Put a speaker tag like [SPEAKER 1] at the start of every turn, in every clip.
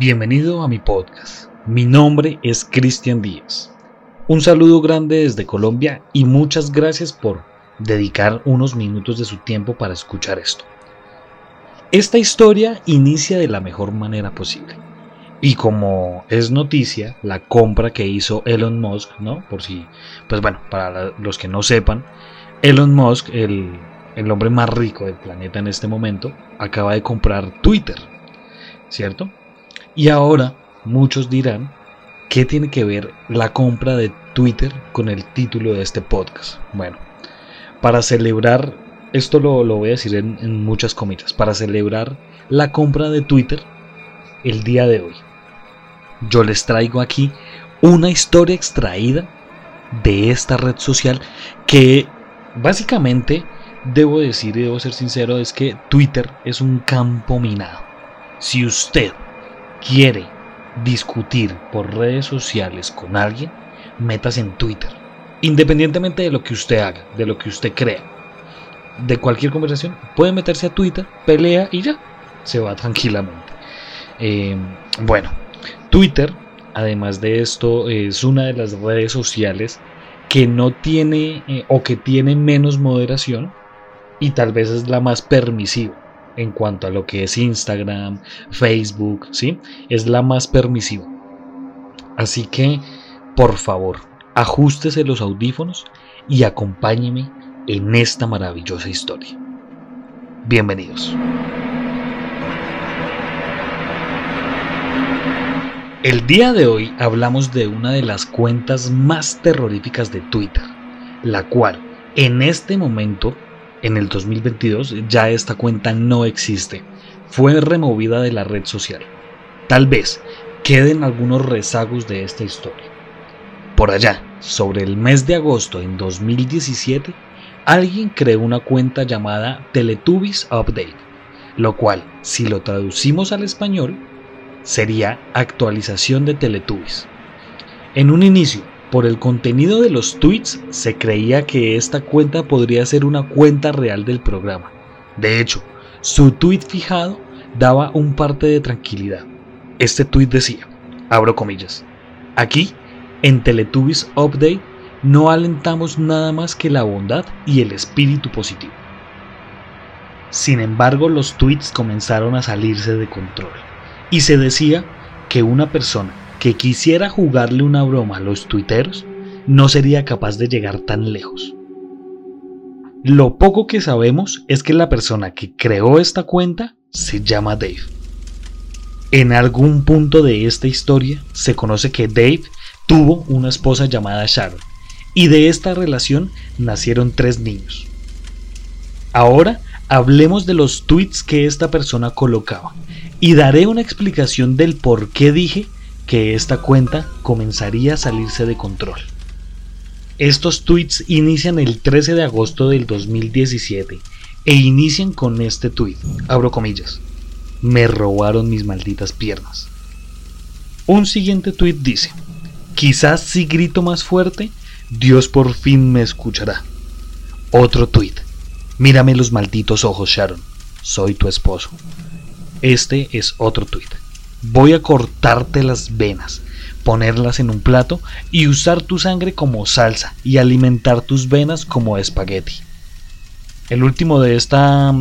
[SPEAKER 1] Bienvenido a mi podcast. Mi nombre es Cristian Díaz. Un saludo grande desde Colombia y muchas gracias por dedicar unos minutos de su tiempo para escuchar esto. Esta historia inicia de la mejor manera posible. Y como es noticia, la compra que hizo Elon Musk, ¿no? Por si, pues bueno, para los que no sepan, Elon Musk, el, el hombre más rico del planeta en este momento, acaba de comprar Twitter, ¿cierto? Y ahora muchos dirán, ¿qué tiene que ver la compra de Twitter con el título de este podcast? Bueno, para celebrar, esto lo, voy a decir en, en muchas comillas, para celebrar la compra de Twitter el día de hoy, yo les traigo aquí una historia extraída de esta red social que básicamente debo decir y debo ser sincero es que Twitter es un campo minado. Si usted quiere discutir por redes sociales con alguien, métase en Twitter. Independientemente de lo que usted haga, de lo que usted crea, de cualquier conversación, puede meterse a Twitter, pelea y ya, se va tranquilamente. Eh, bueno, Twitter, además de esto, es una de las redes sociales que no tiene eh, o que tiene menos moderación y tal vez es la más permisiva en cuanto a lo que es Instagram, Facebook, ¿sí? Es la más permisiva. Así que, por favor, ajustese los audífonos y acompáñeme en esta maravillosa historia. Bienvenidos. El día de hoy hablamos de una de las cuentas más terroríficas de Twitter, la cual en este momento en el 2022 ya esta cuenta no existe. Fue removida de la red social. Tal vez queden algunos rezagos de esta historia. Por allá, sobre el mes de agosto en 2017, alguien creó una cuenta llamada Teletubbies Update, lo cual, si lo traducimos al español, sería actualización de Teletubbies. En un inicio, por el contenido de los tweets se creía que esta cuenta podría ser una cuenta real del programa. De hecho, su tweet fijado daba un parte de tranquilidad. Este tweet decía, abro comillas, aquí, en Teletubbies Update, no alentamos nada más que la bondad y el espíritu positivo. Sin embargo, los tweets comenzaron a salirse de control y se decía que una persona que quisiera jugarle una broma a los tuiteros no sería capaz de llegar tan lejos. Lo poco que sabemos es que la persona que creó esta cuenta se llama Dave. En algún punto de esta historia se conoce que Dave tuvo una esposa llamada Sharon y de esta relación nacieron tres niños. Ahora hablemos de los tweets que esta persona colocaba y daré una explicación del por qué dije que esta cuenta comenzaría a salirse de control. Estos tweets inician el 13 de agosto del 2017 e inician con este tweet, abro comillas, me robaron mis malditas piernas. Un siguiente tweet dice, quizás si grito más fuerte, Dios por fin me escuchará. Otro tweet, mírame los malditos ojos Sharon, soy tu esposo. Este es otro tweet voy a cortarte las venas, ponerlas en un plato y usar tu sangre como salsa y alimentar tus venas como espagueti. El último de esta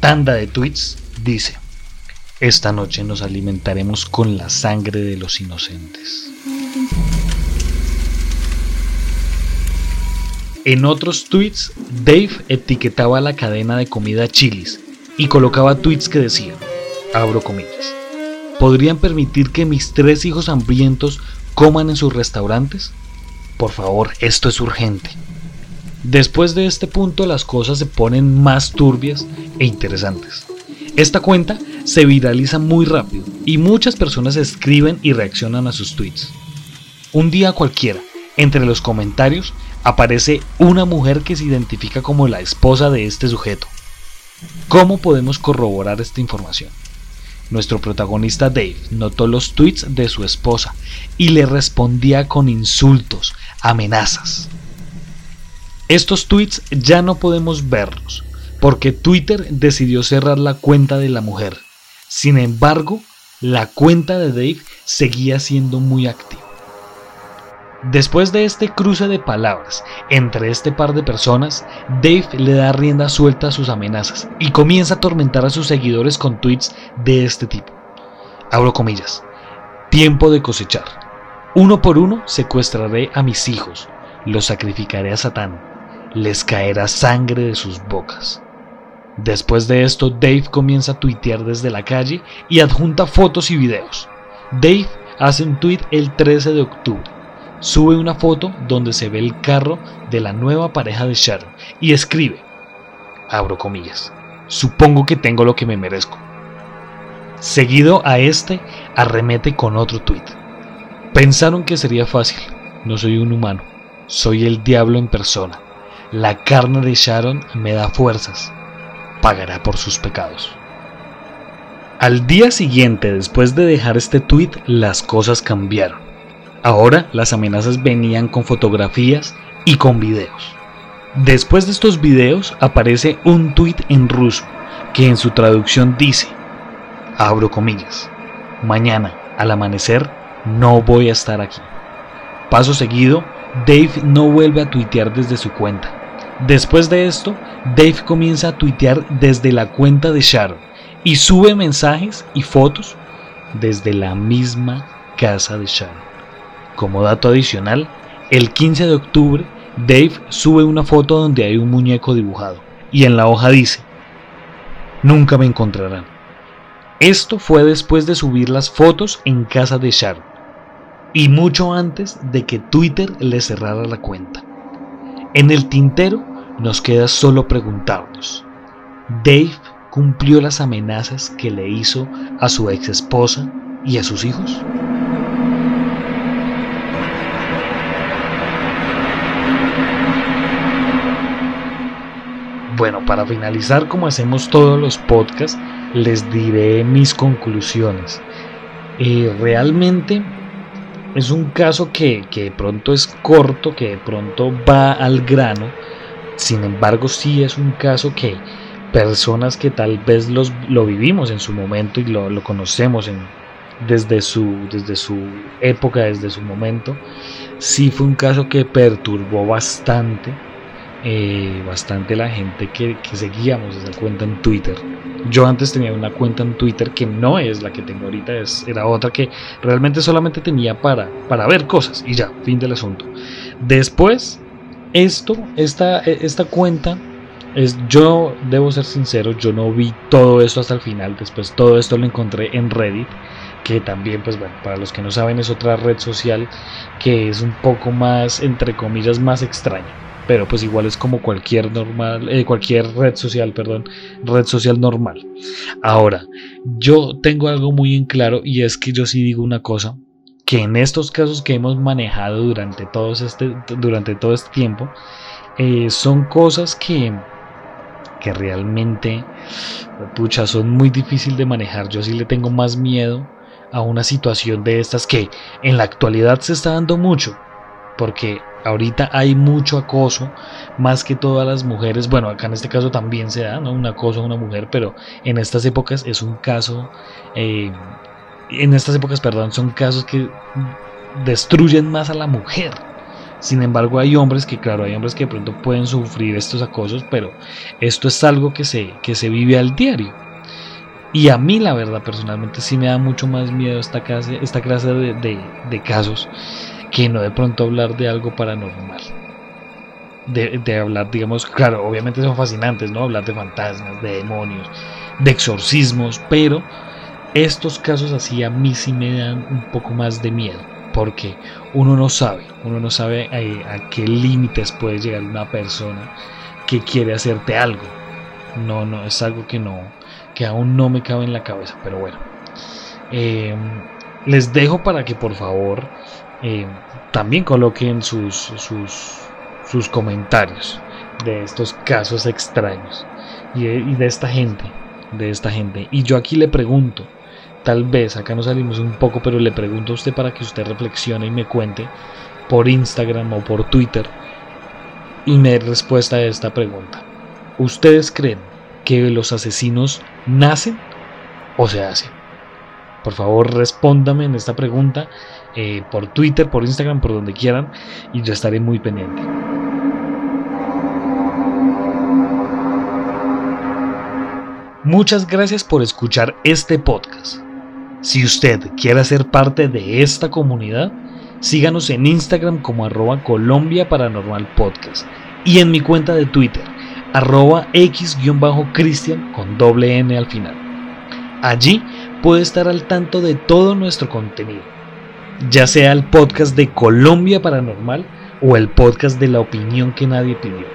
[SPEAKER 1] tanda de tweets dice, esta noche nos alimentaremos con la sangre de los inocentes. En otros tweets, Dave etiquetaba la cadena de comida Chili's y colocaba tweets que decían, abro comillas, ¿Podrían permitir que mis tres hijos hambrientos coman en sus restaurantes? Por favor, esto es urgente. Después de este punto las cosas se ponen más turbias e interesantes. Esta cuenta se viraliza muy rápido y muchas personas escriben y reaccionan a sus tweets. Un día cualquiera, entre los comentarios, aparece una mujer que se identifica como la esposa de este sujeto. ¿Cómo podemos corroborar esta información? Nuestro protagonista Dave notó los tweets de su esposa y le respondía con insultos, amenazas. Estos tweets ya no podemos verlos porque Twitter decidió cerrar la cuenta de la mujer. Sin embargo, la cuenta de Dave seguía siendo muy activa. Después de este cruce de palabras entre este par de personas, Dave le da rienda suelta a sus amenazas y comienza a atormentar a sus seguidores con tweets de este tipo. Abro comillas. Tiempo de cosechar. Uno por uno secuestraré a mis hijos, los sacrificaré a Satán, les caerá sangre de sus bocas. Después de esto, Dave comienza a tuitear desde la calle y adjunta fotos y videos. Dave hace un tweet el 13 de octubre sube una foto donde se ve el carro de la nueva pareja de Sharon y escribe, abro comillas, supongo que tengo lo que me merezco. Seguido a este, arremete con otro tuit. Pensaron que sería fácil, no soy un humano, soy el diablo en persona. La carne de Sharon me da fuerzas, pagará por sus pecados. Al día siguiente, después de dejar este tuit, las cosas cambiaron. Ahora las amenazas venían con fotografías y con videos. Después de estos videos aparece un tuit en ruso que en su traducción dice, abro comillas, mañana al amanecer no voy a estar aquí. Paso seguido, Dave no vuelve a tuitear desde su cuenta. Después de esto, Dave comienza a tuitear desde la cuenta de Sharon y sube mensajes y fotos desde la misma casa de Sharon. Como dato adicional, el 15 de octubre Dave sube una foto donde hay un muñeco dibujado y en la hoja dice, Nunca me encontrarán. Esto fue después de subir las fotos en casa de Sharon y mucho antes de que Twitter le cerrara la cuenta. En el tintero nos queda solo preguntarnos, ¿Dave cumplió las amenazas que le hizo a su ex esposa y a sus hijos? Bueno, para finalizar, como hacemos todos los podcasts, les diré mis conclusiones. Eh, realmente es un caso que, de pronto es corto, que de pronto va al grano. Sin embargo, sí es un caso que personas que tal vez los, lo vivimos en su momento y lo, conocemos desde, su, desde su época, desde su momento, sí fue un caso que perturbó bastante eh, bastante la gente que, seguíamos esa cuenta en Twitter. Yo antes tenía una cuenta en Twitter que no es la que tengo ahorita, es, era otra que realmente solamente tenía para, para ver cosas y ya, fin del asunto. Después, esto, esta, esta cuenta es, yo debo ser sincero, yo no vi todo esto hasta el final, después todo esto lo encontré en Reddit, que también, pues bueno, para los que no saben es otra red social que es un poco más, entre comillas, más extraña pero pues igual es como cualquier normal, eh, cualquier red social, perdón, red social normal. Ahora, yo tengo algo muy en claro y es que yo sí digo una cosa, que en estos casos que hemos manejado durante, todo este, durante todo este tiempo, eh, son cosas que, que realmente, pucha, son muy difíciles de manejar. Yo sí le tengo más miedo a una situación de estas que en la actualidad se está dando mucho, porque Ahorita hay mucho acoso, más que todas las mujeres. Bueno, acá en este caso también se da ¿no? un acoso a una mujer, pero en estas épocas es un caso. Eh, en estas épocas, perdón, son casos que destruyen más a la mujer. Sin embargo, hay hombres que, claro, hay hombres que de pronto pueden sufrir estos acosos, pero esto es algo que se, que se vive al diario. Y a mí, la verdad, personalmente sí me da mucho más miedo esta clase, esta clase de, de casos que no de pronto hablar de algo paranormal. De, hablar, digamos, claro, obviamente son fascinantes, ¿no? Hablar de fantasmas, de demonios, de exorcismos, pero estos casos así a mí sí me dan un poco más de miedo, porque uno no sabe, uno no sabe eh, a, qué límites puede llegar una persona que quiere hacerte algo. No, no, es algo que no, que aún no me cabe en la cabeza, pero bueno. Eh, les dejo para que por favor eh, también coloquen sus, sus, sus, comentarios de estos casos extraños y de, esta gente, de esta gente. Y yo aquí le pregunto, tal vez acá nos salimos un poco, pero le pregunto a usted para que usted reflexione y me cuente por Instagram o por Twitter y me dé respuesta a esta pregunta. ¿Ustedes creen que los asesinos nacen o se hacen? Por favor, respóndame en esta pregunta eh, por Twitter, por Instagram, por donde quieran, y yo estaré muy pendiente. Muchas gracias por escuchar este podcast. Si usted quiere ser parte de esta comunidad, síganos en Instagram como arroba Colombia Paranormal Podcast y en mi cuenta de Twitter, arroba x-cristian con doble n al final. Allí puede estar al tanto de todo nuestro contenido, ya sea el podcast de Colombia Paranormal o el podcast de la opinión que nadie pidió.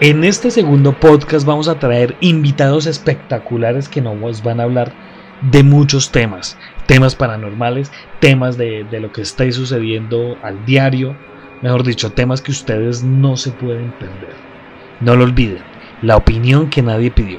[SPEAKER 1] En este segundo podcast vamos a traer invitados espectaculares que nos van a hablar de muchos temas, temas paranormales, temas de, de lo que está sucediendo al diario, mejor dicho, temas que ustedes no se pueden perder. No lo olviden, la opinión que nadie pidió.